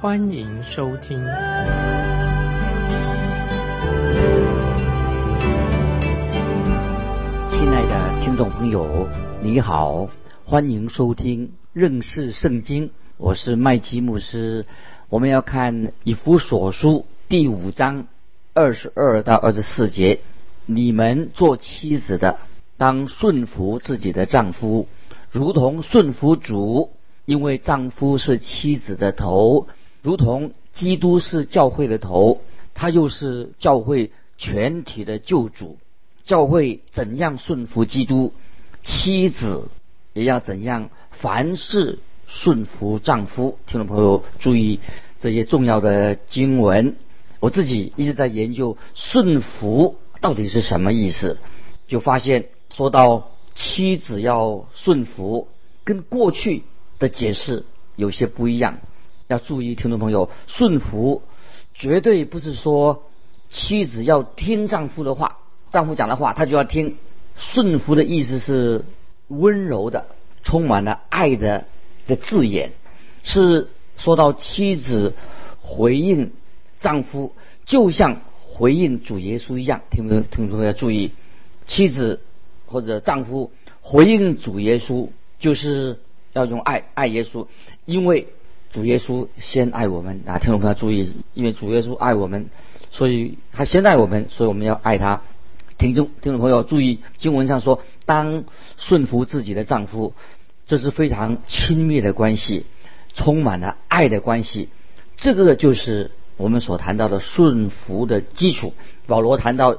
欢迎收听。亲爱的听众朋友，你好，欢迎收听认识圣经，我是麦基牧师。我们要看以弗所书第五章二十二到二十四节。你们做妻子的，当顺服自己的丈夫，如同顺服主，因为丈夫是妻子的头，如同基督是教会的头，他又是教会全体的救主。教会怎样顺服基督，妻子也要怎样凡事顺服丈夫。听众朋友注意这些重要的经文，我自己一直在研究顺服。到底是什么意思？就发现说到妻子要顺服，跟过去的解释有些不一样。要注意，听众朋友，顺服绝对不是说妻子要听丈夫的话，丈夫讲的话她就要听。顺服的意思是温柔的，充满了爱的的字眼，是说到妻子回应丈夫，就像。回应主耶稣一样，听不听众要注意，妻子或者丈夫回应主耶稣，就是要用爱爱耶稣，因为主耶稣先爱我们啊！听众朋友注意，因为主耶稣爱我们，所以他先爱我们，所以我们要爱他。听众听众朋友注意，经文上说，当顺服自己的丈夫，这是非常亲密的关系，充满了爱的关系，这个就是。我们所谈到的顺服的基础，保罗谈到，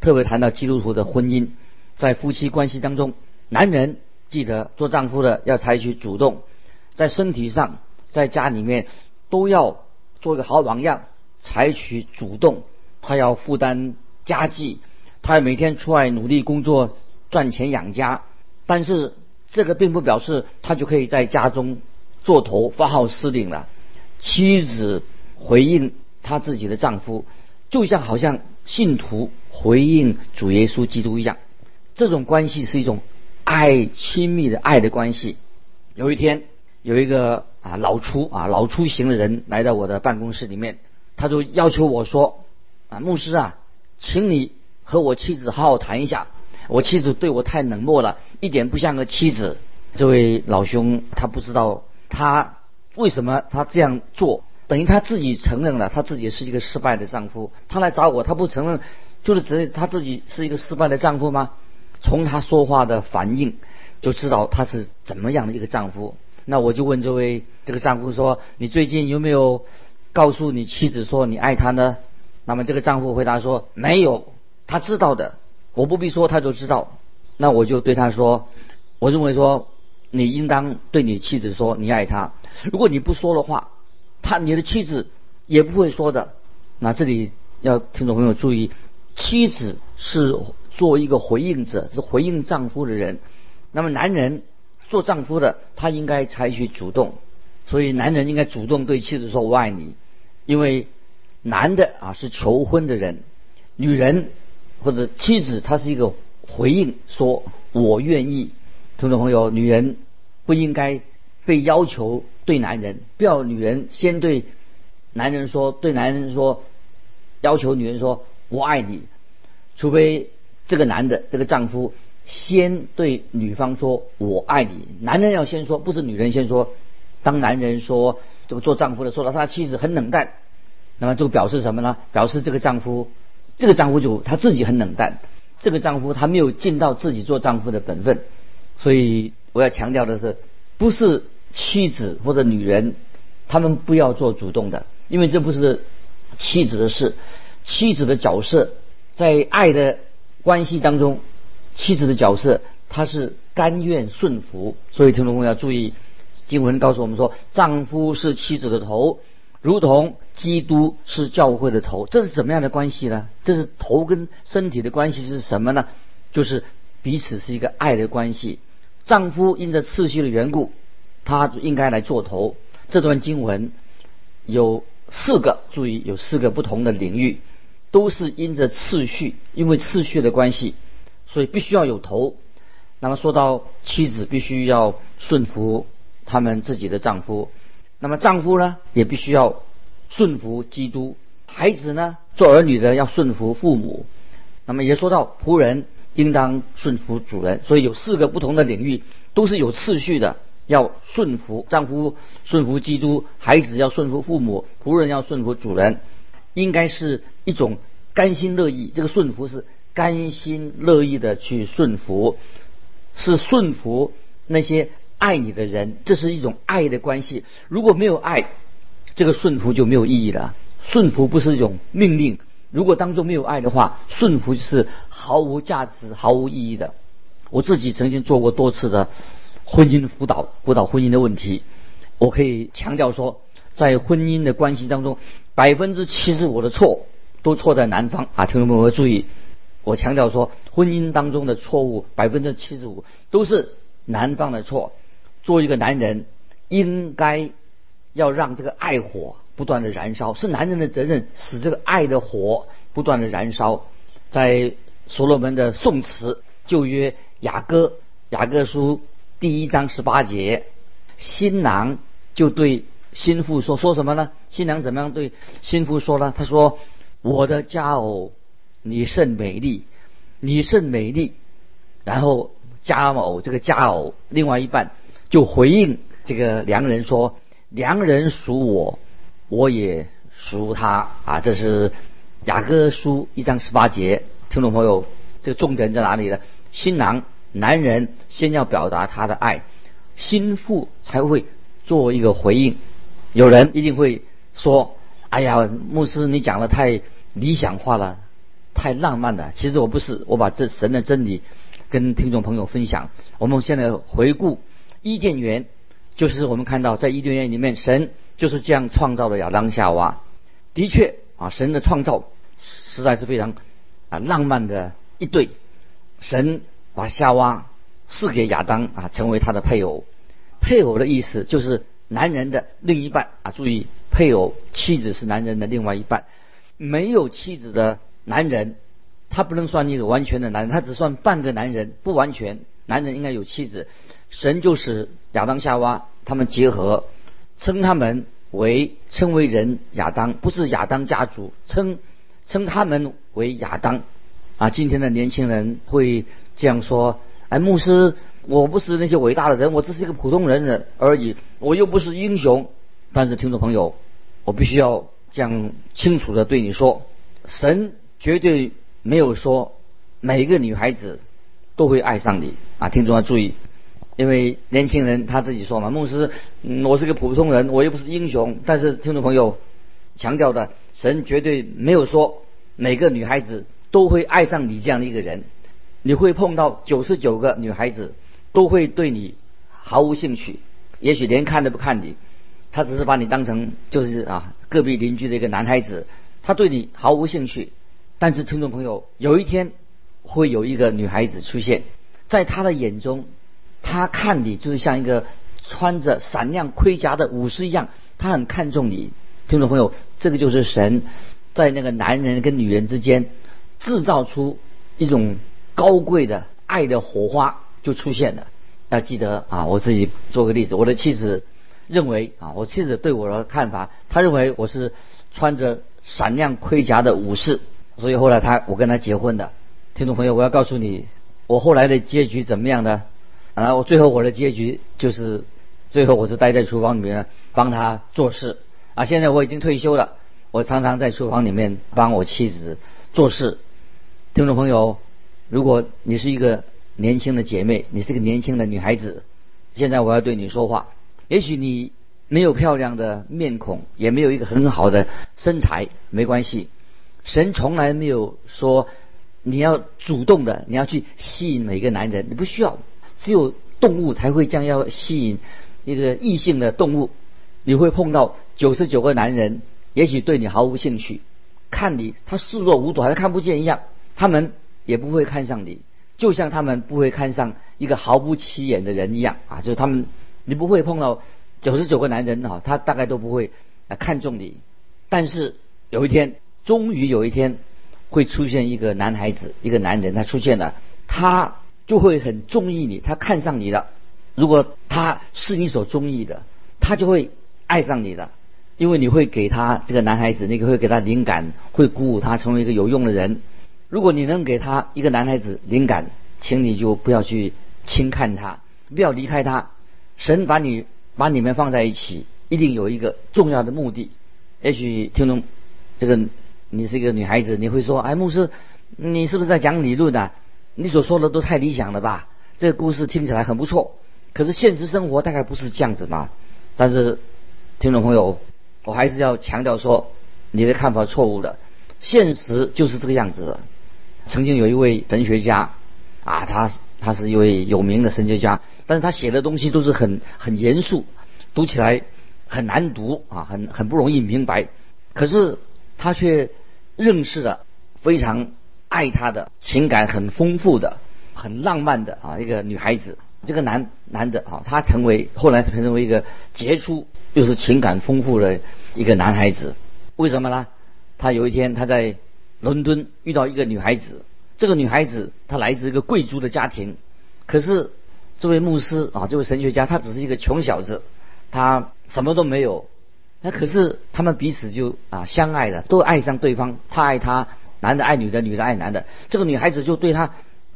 特别谈到基督徒的婚姻，在夫妻关系当中，男人记得做丈夫的要采取主动，在身体上，在家里面都要做一个好榜样，采取主动，他要负担家计，他要每天出外努力工作赚钱养家，但是这个并不表示他就可以在家中做头发号施令了，妻子。回应她自己的丈夫，就像好像信徒回应主耶稣基督一样，这种关系是一种爱亲密的爱的关系。有一天，有一个啊老粗啊老粗型的人来到我的办公室里面，他就要求我说啊牧师啊，请你和我妻子好好谈一下，我妻子对我太冷漠了，一点不像个妻子。这位老兄他不知道他为什么他这样做。等于他自己承认了，他自己是一个失败的丈夫。他来找我，他不承认，就是指他自己是一个失败的丈夫吗？从他说话的反应就知道他是怎么样的一个丈夫。那我就问这位这个丈夫说：“你最近有没有告诉你妻子说你爱她呢？”那么这个丈夫回答说：“没有，他知道的，我不必说他就知道。”那我就对他说：“我认为说你应当对你妻子说你爱她。如果你不说的话。”他你的妻子也不会说的。那这里要听众朋友注意，妻子是作为一个回应者，是回应丈夫的人。那么男人做丈夫的，他应该采取主动。所以男人应该主动对妻子说“我爱你”，因为男的啊是求婚的人，女人或者妻子她是一个回应，说我愿意。听众朋友，女人不应该被要求。对男人，不要女人先对男人说，对男人说，要求女人说“我爱你”，除非这个男的这个丈夫先对女方说“我爱你”，男人要先说，不是女人先说。当男人说这个做丈夫的说了他妻子很冷淡，那么就表示什么呢？表示这个丈夫，这个丈夫就他自己很冷淡，这个丈夫他没有尽到自己做丈夫的本分。所以我要强调的是，不是。妻子或者女人，他们不要做主动的，因为这不是妻子的事。妻子的角色在爱的关系当中，妻子的角色她是甘愿顺服。所以听众朋友要注意，经文告诉我们说，丈夫是妻子的头，如同基督是教会的头。这是怎么样的关系呢？这是头跟身体的关系是什么呢？就是彼此是一个爱的关系。丈夫因着次序的缘故，他应该来做头。这段经文有四个，注意有四个不同的领域，都是因着次序，因为次序的关系，所以必须要有头。那么说到妻子必须要顺服他们自己的丈夫，那么丈夫呢也必须要顺服基督。孩子呢做儿女的要顺服父母。那么也说到仆人。应当顺服主人，所以有四个不同的领域，都是有次序的。要顺服丈夫，顺服基督；孩子要顺服父母，仆人要顺服主人。应该是一种甘心乐意，这个顺服是甘心乐意的去顺服，是顺服那些爱你的人，这是一种爱的关系。如果没有爱，这个顺服就没有意义了。顺服不是一种命令。如果当中没有爱的话，顺服是毫无价值、毫无意义的。我自己曾经做过多次的婚姻辅导，辅导婚姻的问题。我可以强调说，在婚姻的关系当中，百分之七十五的错都错在男方啊！听众朋友们注意，我强调说，婚姻当中的错误百分之七十五都是男方的错。做一个男人，应该要让这个爱火。不断的燃烧是男人的责任，使这个爱的火不断的燃烧。在所罗门的宋词旧约雅歌雅歌书第一章十八节，新郎就对新妇说说什么呢？新娘怎么样对新妇说呢？他说：“我的佳偶，你甚美丽，你甚美丽。”然后佳偶这个佳偶另外一半就回应这个良人说：“良人属我。”我也属他啊！这是雅各书一章十八节，听众朋友，这个重点在哪里呢？新郎男人先要表达他的爱，心腹才会做一个回应。有人一定会说：“哎呀，牧师，你讲的太理想化了，太浪漫了。”其实我不是，我把这神的真理跟听众朋友分享。我们现在回顾伊甸园，就是我们看到在伊甸园里面，神。就是这样创造的亚当夏娃，的确啊，神的创造实在是非常啊浪漫的一对。神把夏娃赐给亚当啊，成为他的配偶。配偶的意思就是男人的另一半啊。注意，配偶妻子是男人的另外一半。没有妻子的男人，他不能算一个完全的男人，他只算半个男人，不完全。男人应该有妻子。神就是亚当夏娃他们结合。称他们为称为人亚当，不是亚当家族，称称他们为亚当。啊，今天的年轻人会这样说：哎，牧师，我不是那些伟大的人，我只是一个普通人人而已，我又不是英雄。但是，听众朋友，我必须要这样清楚的对你说：神绝对没有说每个女孩子都会爱上你。啊，听众要注意。因为年轻人他自己说嘛，牧师，我是个普通人，我又不是英雄。但是听众朋友强调的，神绝对没有说每个女孩子都会爱上你这样的一个人。你会碰到九十九个女孩子都会对你毫无兴趣，也许连看都不看你，他只是把你当成就是啊隔壁邻居的一个男孩子，他对你毫无兴趣。但是听众朋友，有一天会有一个女孩子出现在他的眼中。他看你就是像一个穿着闪亮盔甲的武士一样，他很看重你，听众朋友，这个就是神在那个男人跟女人之间制造出一种高贵的爱的火花就出现了。要记得啊，我自己做个例子，我的妻子认为啊，我妻子对我的看法，她认为我是穿着闪亮盔甲的武士，所以后来他我跟他结婚的。听众朋友，我要告诉你，我后来的结局怎么样呢？啊，我最后我的结局就是，最后我是待在厨房里面帮他做事。啊，现在我已经退休了，我常常在厨房里面帮我妻子做事。听众朋友，如果你是一个年轻的姐妹，你是个年轻的女孩子，现在我要对你说话。也许你没有漂亮的面孔，也没有一个很好的身材，没关系。神从来没有说你要主动的，你要去吸引每个男人，你不需要。只有动物才会将要吸引一个异性的动物，你会碰到九十九个男人也许对你毫无兴趣，看你他视若无睹，好像看不见一样，他们也不会看上你，就像他们不会看上一个毫不起眼的人一样啊，就是他们你不会碰到九十九个男人啊，他大概都不会啊看中你，但是有一天，终于有一天会出现一个男孩子，一个男人他出现了，他就会很中意你，他看上你了。如果他是你所中意的，他就会爱上你的，因为你会给他这个男孩子，你会给他灵感，会鼓舞他成为一个有用的人。如果你能给他一个男孩子灵感，请你就不要去轻看他，不要离开他。神把你把你们放在一起，一定有一个重要的目的。也许听众这个你是一个女孩子，你会说：“哎，牧师，你是不是在讲理论啊？你所说的都太理想了吧？这个故事听起来很不错。”可是现实生活大概不是这样子嘛？但是听众朋友，我还是要强调说，你的看法错误的。现实就是这个样子的。曾经有一位神学家啊，他他是一位有名的神学家，但是他写的东西都是很很严肃，读起来很难读啊，很很不容易明白。可是他却认识了非常爱他的情感很丰富的、很浪漫的啊一个女孩子。这个男男的啊，他成为后来成为一个杰出又是情感丰富的一个男孩子。为什么呢？他有一天他在伦敦遇到一个女孩子，这个女孩子她来自一个贵族的家庭，可是这位牧师啊，这位神学家他只是一个穷小子，他什么都没有。那可是他们彼此就啊相爱了，都爱上对方。他爱他，男的爱女的，女的爱男的。这个女孩子就对他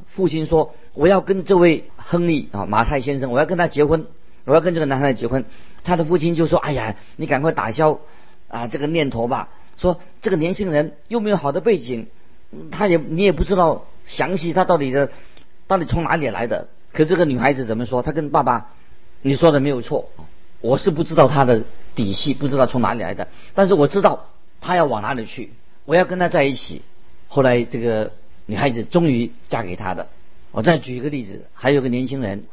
父亲说：“我要跟这位。”亨利啊，马太先生，我要跟他结婚，我要跟这个男孩子结婚。他的父亲就说：“哎呀，你赶快打消啊这个念头吧。说这个年轻人又没有好的背景，他也你也不知道详细他到底的到底从哪里来的。可这个女孩子怎么说？她跟爸爸你说的没有错，我是不知道他的底细，不知道从哪里来的，但是我知道他要往哪里去，我要跟他在一起。后来这个女孩子终于嫁给他的。我再举一个例子，还有个年轻人，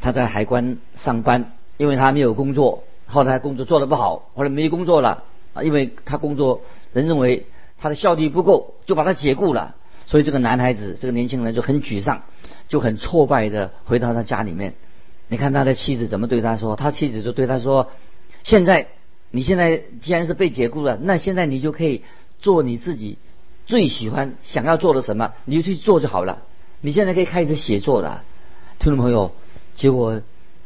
他在海关上班，因为他没有工作，后来工作做得不好，后来没工作了啊，因为他工作人认为他的效率不够，就把他解雇了，所以这个男孩子，这个年轻人就很沮丧，就很挫败的回到他家里面。你看他的妻子怎么对他说？他妻子就对他说：“现在你现在既然是被解雇了，那现在你就可以做你自己最喜欢、想要做的什么，你就去做就好了。”你现在可以开始写作了，听众朋友。结果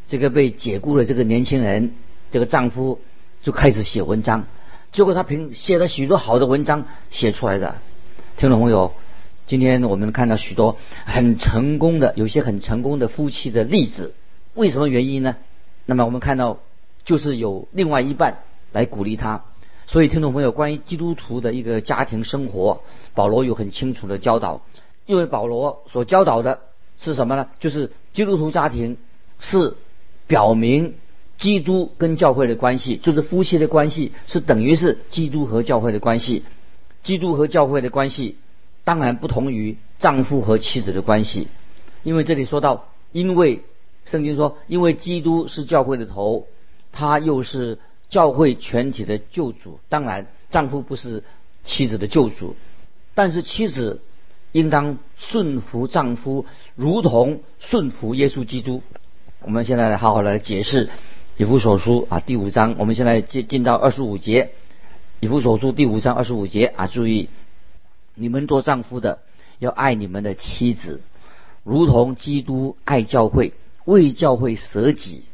这个被解雇的这个年轻人，这个丈夫就开始写文章。结果他凭写了许多好的文章写出来的。听众朋友，今天我们看到许多很成功的，有些很成功的夫妻的例子。为什么原因呢？那么我们看到就是有另外一半来鼓励他。所以听众朋友，关于基督徒的一个家庭生活，保罗有很清楚的教导。因为保罗所教导的是什么呢？就是基督徒家庭是表明基督跟教会的关系，就是夫妻的关系是等于是基督和教会的关系。基督和教会的关系当然不同于丈夫和妻子的关系，因为这里说到，因为圣经说，因为基督是教会的头，他又是教会全体的救主。当然，丈夫不是妻子的救主，但是妻子。应当顺服丈夫，如同顺服耶稣基督。我们现在来好好来解释以弗所书啊第五章。我们现在进进到二十五节，以弗所书第五章二十五节啊，注意，你们做丈夫的要爱你们的妻子，如同基督爱教会，为教会舍己。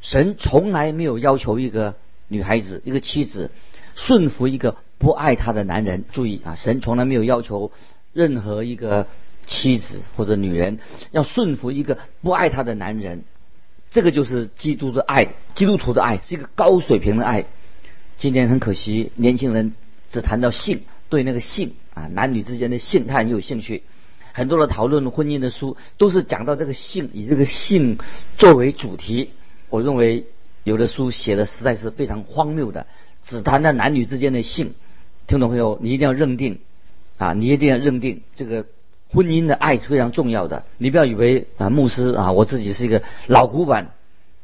神从来没有要求一个女孩子、一个妻子顺服一个不爱她的男人。注意啊，神从来没有要求。任何一个妻子或者女人要顺服一个不爱她的男人，这个就是基督的爱，基督徒的爱是一个高水平的爱。今天很可惜，年轻人只谈到性，对那个性啊，男女之间的性，他很有兴趣。很多的讨论婚姻的书都是讲到这个性，以这个性作为主题。我认为有的书写的实在是非常荒谬的，只谈到男女之间的性。听众朋友，你一定要认定。啊，你一定要认定这个婚姻的爱是非常重要的。你不要以为啊，牧师啊，我自己是一个老古板，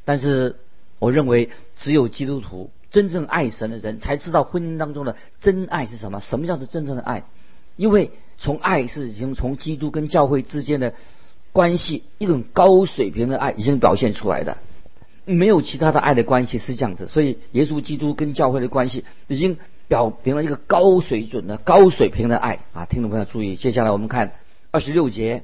但是我认为只有基督徒真正爱神的人才知道婚姻当中的真爱是什么，什么叫做真正的爱？因为从爱是已经从基督跟教会之间的关系一种高水平的爱已经表现出来的，没有其他的爱的关系是这样子。所以耶稣基督跟教会的关系已经表明了一个高水准的高水平的爱啊！听众朋友注意，接下来我们看二十六节，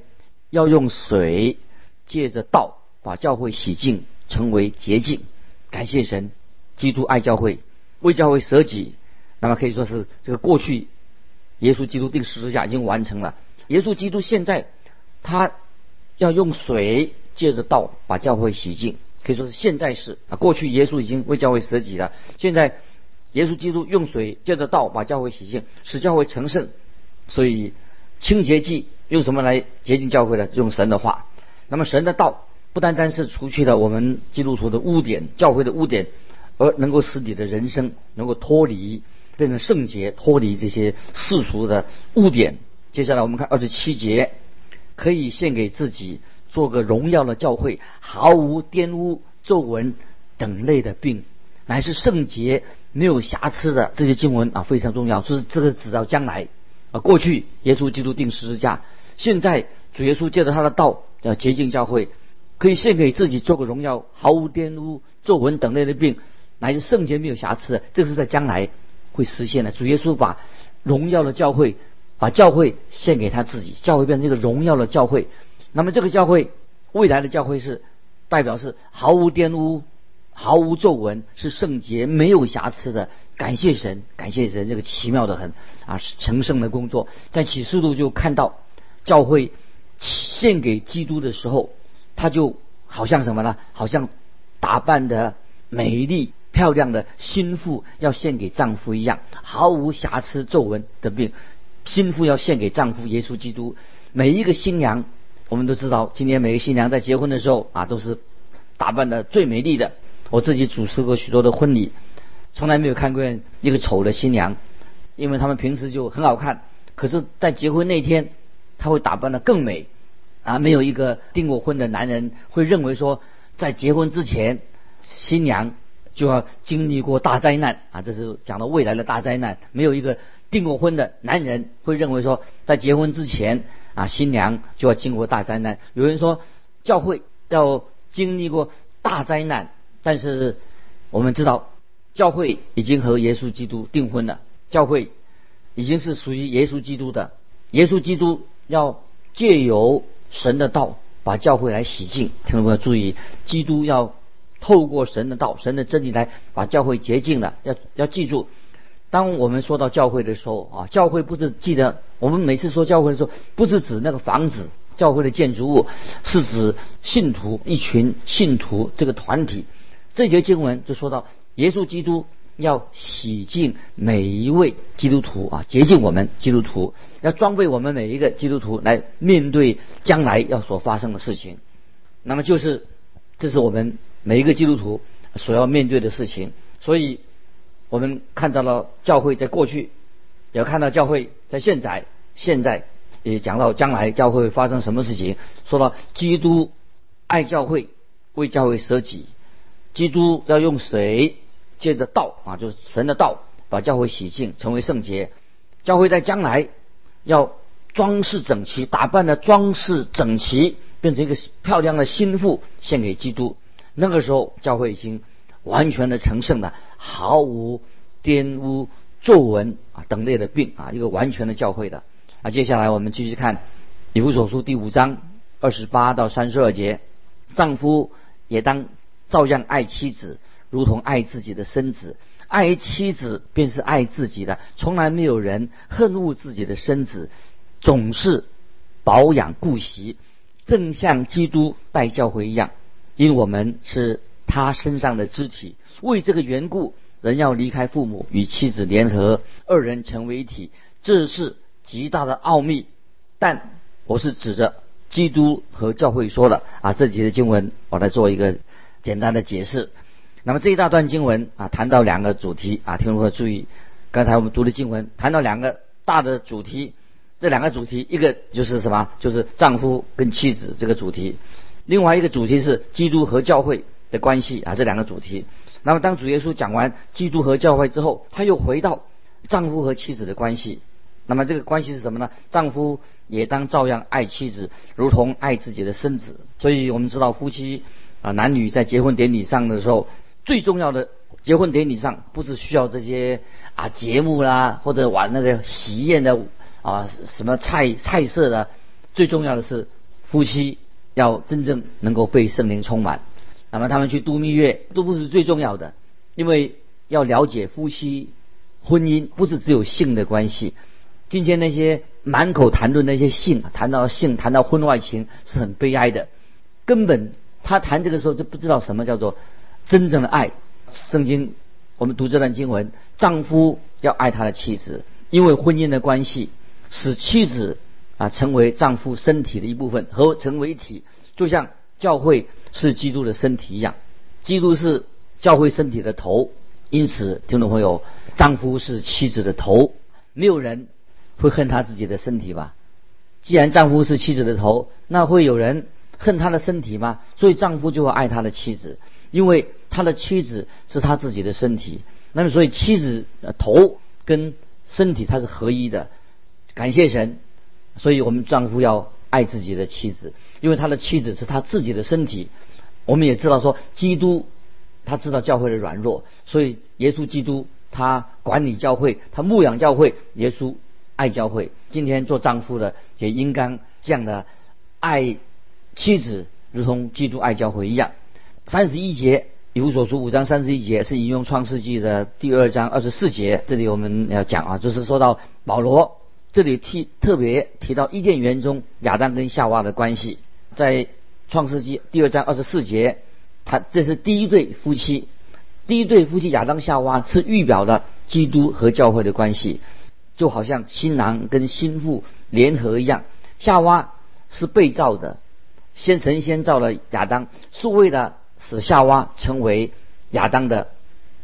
要用水借着道把教会洗净，成为洁净。感谢神。基督爱教会，为教会舍己，那么可以说是这个过去，耶稣基督定十字架已经完成了。耶稣基督现在他要用水借着道把教会洗净，可以说是现在是啊。过去耶稣已经为教会舍己了，现在耶稣基督用水借着道把教会洗净，使教会成圣。所以清洁剂用什么来洁净教会呢？用神的话。那么神的道不单单是除去了我们基督徒的污点，教会的污点。而能够使你的人生能够脱离，变成圣洁，脱离这些世俗的污点。接下来我们看二十七节，可以献给自己，做个荣耀的教会，毫无玷污、皱纹等类的病，乃是圣洁、没有瑕疵的。这些经文啊非常重要，就是这个指到将来啊。过去耶稣基督定十字架，现在主耶稣借着他的道要洁净教会，可以献给自己，做个荣耀，毫无玷污、皱纹等类的病。乃是圣洁没有瑕疵，这个是在将来会实现的。主耶稣把荣耀的教会，把教会献给他自己，教会变成一个荣耀的教会。那么这个教会未来的教会是代表是毫无玷污、毫无皱纹，是圣洁没有瑕疵的。感谢神，感谢神，这个奇妙的很啊，成圣的工作。在启示录就看到教会献给基督的时候，他就好像什么呢？好像打扮的美丽。漂亮的心腹要献给丈夫一样，毫无瑕疵皱纹的病，心腹要献给丈夫耶稣基督。每一个新娘，我们都知道，今天每个新娘在结婚的时候啊，都是打扮的最美丽的。我自己主持过许多的婚礼，从来没有看过一个丑的新娘，因为他们平时就很好看，可是，在结婚那天，她会打扮的更美啊！没有一个订过婚的男人会认为说，在结婚之前，新娘。就要经历过大灾难啊！这是讲到未来的大灾难。没有一个订过婚的男人会认为说，在结婚之前啊，新娘就要经过大灾难。有人说，教会要经历过大灾难，但是我们知道，教会已经和耶稣基督订婚了。教会已经是属于耶稣基督的。耶稣基督要借由神的道把教会来洗净。听众朋友注意，基督要。透过神的道、神的真理来把教会洁净了。要要记住，当我们说到教会的时候啊，教会不是记得我们每次说教会的时候，不是指那个房子、教会的建筑物，是指信徒一群信徒这个团体。这节经文就说到，耶稣基督要洗净每一位基督徒啊，洁净我们基督徒，要装备我们每一个基督徒来面对将来要所发生的事情。那么就是，这是我们。每一个基督徒所要面对的事情，所以我们看到了教会在过去，也看到教会在现在，现在也讲到将来教会发生什么事情。说到基督爱教会，为教会舍己，基督要用水借着道啊，就是神的道，把教会洗净，成为圣洁。教会在将来要装饰整齐，打扮的装饰整齐，变成一个漂亮的心腹，献给基督。那个时候，教会已经完全的成圣了，毫无玷污、皱纹啊等类的病啊，一个完全的教会的。啊，接下来我们继续看以弗所书第五章二十八到三十二节：丈夫也当照样爱妻子，如同爱自己的身子；爱妻子便是爱自己的。从来没有人恨恶自己的身子，总是保养顾惜，正像基督待教会一样。因我们是他身上的肢体，为这个缘故，人要离开父母，与妻子联合，二人成为一体，这是极大的奥秘。但我是指着基督和教会说的啊，这几节经文我来做一个简单的解释。那么这一大段经文啊，谈到两个主题啊，听众朋友注意，刚才我们读的经文谈到两个大的主题，这两个主题一个就是什么？就是丈夫跟妻子这个主题。另外一个主题是基督和教会的关系啊，这两个主题。那么当主耶稣讲完基督和教会之后，他又回到丈夫和妻子的关系。那么这个关系是什么呢？丈夫也当照样爱妻子，如同爱自己的身子。所以我们知道夫妻啊男女在结婚典礼上的时候，最重要的结婚典礼上不是需要这些啊节目啦，或者玩那个喜宴的啊什么菜菜色的，最重要的是夫妻要真正能够被圣灵充满。那么他们去度蜜月都不是最重要的，因为要了解夫妻婚姻不是只有性的关系。今天那些满口谈论那些性，谈到性，谈到婚外情，是很悲哀的。根本他谈这个时候就不知道什么叫做真正的爱。圣经我们读这段经文，丈夫要爱他的妻子，因为婚姻的关系使妻子啊成为丈夫身体的一部分，合成为一体，就像教会是基督的身体一样。基督是教会身体的头，因此听众朋友，丈夫是妻子的头，没有人。会恨他自己的身体吧？既然丈夫是妻子的头，那会有人恨他的身体吗？所以丈夫就会爱他的妻子，因为他的妻子是他自己的身体。那么，所以妻子的头跟身体它是合一的。感谢神，所以我们丈夫要爱自己的妻子，因为他的妻子是他自己的身体。我们也知道说，基督他知道教会的软弱，所以耶稣基督他管理教会，他牧养教会，耶稣。爱教会，今天做丈夫的也应该这样的爱妻子，如同基督爱教会一样。三十一节，以弗所书五章三十一节是引用创世纪的第二章二十四节。这里我们要讲啊，就是说到保罗这里提特别提到伊甸园中亚当跟夏娃的关系，在创世纪第二章二十四节，他这是第一对夫妻，第一对夫妻亚当夏娃是预表的基督和教会的关系。就好像新郎跟新妇联合一样，夏娃是被造的，先神先造了亚当，是为了使夏娃成为亚当的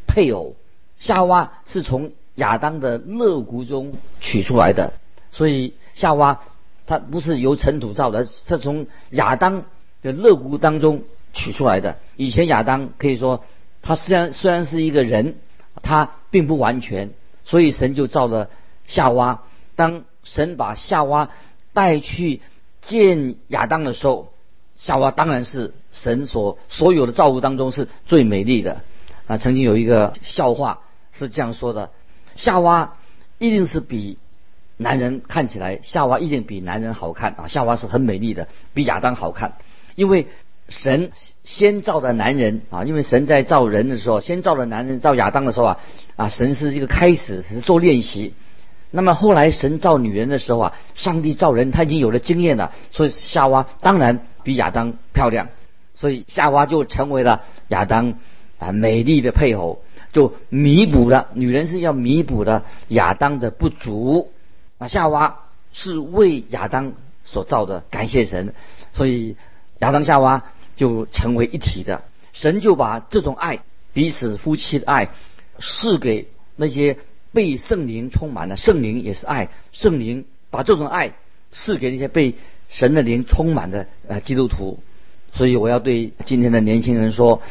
配偶。夏娃是从亚当的肋骨中取出来的，所以夏娃她不是由尘土造的，是从亚当的肋骨当中取出来的。以前亚当可以说，他虽然虽然是一个人，他并不完全，所以神就造了。夏娃，当神把夏娃带去见亚当的时候，夏娃当然是神所所有的造物当中是最美丽的。啊，曾经有一个笑话是这样说的：夏娃一定是比男人看起来，夏娃一定比男人好看啊。夏娃是很美丽的，比亚当好看，因为神先造的男人啊，因为神在造人的时候，先造的男人造亚当的时候啊，啊，神是一个开始，是做练习。那么后来神造女人的时候啊，上帝造人他已经有了经验了，所以夏娃当然比亚当漂亮，所以夏娃就成为了亚当啊美丽的配偶，就弥补了女人是要弥补的亚当的不足。那夏娃是为亚当所造的，感谢神，所以亚当夏娃就成为一体的。神就把这种爱，彼此夫妻的爱，赐给那些。被圣灵充满的，圣灵也是爱，圣灵把这种爱赐给那些被神的灵充满的呃基督徒。所以我要对今天的年轻人说，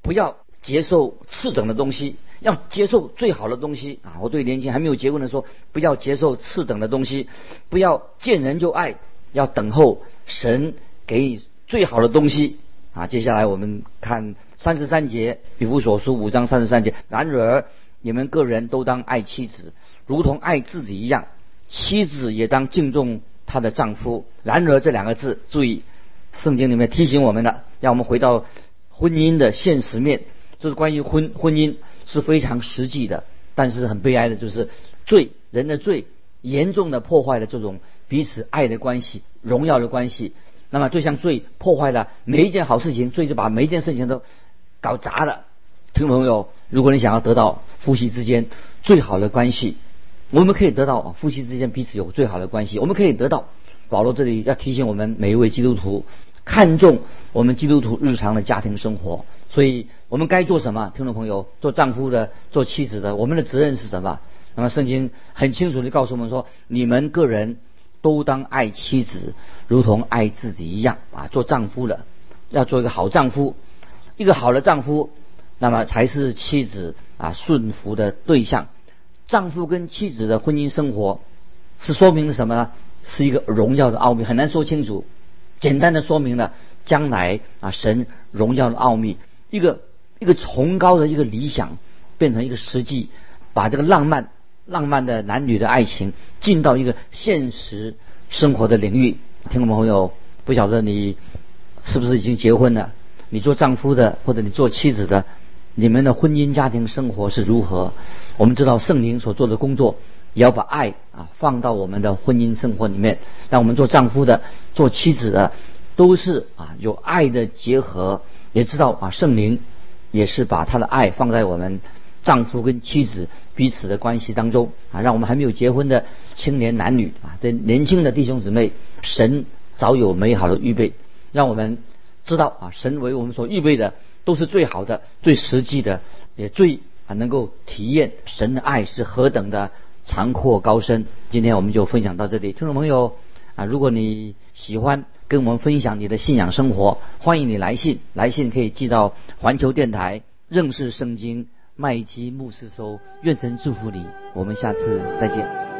不要接受次等的东西，要接受最好的东西啊！我对年轻还没有结婚的说，不要接受次等的东西，不要见人就爱，要等候神给你最好的东西啊！接下来我们看三十三节，比弗所书五章三十三节，然而。你们个人都当爱妻子，如同爱自己一样；妻子也当敬重她的丈夫。然而这两个字，注意，圣经里面提醒我们的，让我们回到婚姻的现实面，就是关于婚婚姻是非常实际的。但是很悲哀的就是罪人的罪，严重的破坏了这种彼此爱的关系、荣耀的关系。那么就像罪破坏了每一件好事情，罪就把每一件事情都搞砸了。听众朋友，如果你想要得到夫妻之间最好的关系，我们可以得到夫妻之间彼此有最好的关系。我们可以得到保罗这里要提醒我们每一位基督徒，看重我们基督徒日常的家庭生活。所以我们该做什么？听众朋友，做丈夫的、做妻子的，我们的责任是什么？那么圣经很清楚地告诉我们说：你们个人都当爱妻子，如同爱自己一样啊！做丈夫的要做一个好丈夫，一个好的丈夫。那么才是妻子啊顺服的对象。丈夫跟妻子的婚姻生活是说明了什么呢？是一个荣耀的奥秘，很难说清楚。简单的说明了将来啊神荣耀的奥秘，一个一个崇高的一个理想变成一个实际，把这个浪漫浪漫的男女的爱情进到一个现实生活的领域。听众朋友，不晓得你是不是已经结婚了？你做丈夫的或者你做妻子的，你们的婚姻家庭生活是如何？我们知道圣灵所做的工作，也要把爱啊放到我们的婚姻生活里面。让我们做丈夫的、做妻子的，都是啊有爱的结合。也知道啊圣灵也是把他的爱放在我们丈夫跟妻子彼此的关系当中啊。让我们还没有结婚的青年男女啊，这年轻的弟兄姊妹，神早有美好的预备，让我们知道啊神为我们所预备的都是最好的、最实际的，也最。啊，能够体验神的爱是何等的长阔高深。今天我们就分享到这里，听众朋友啊，如果你喜欢跟我们分享你的信仰生活，欢迎你来信，来信可以寄到环球电台认识圣经麦基牧师收。愿神祝福你，我们下次再见。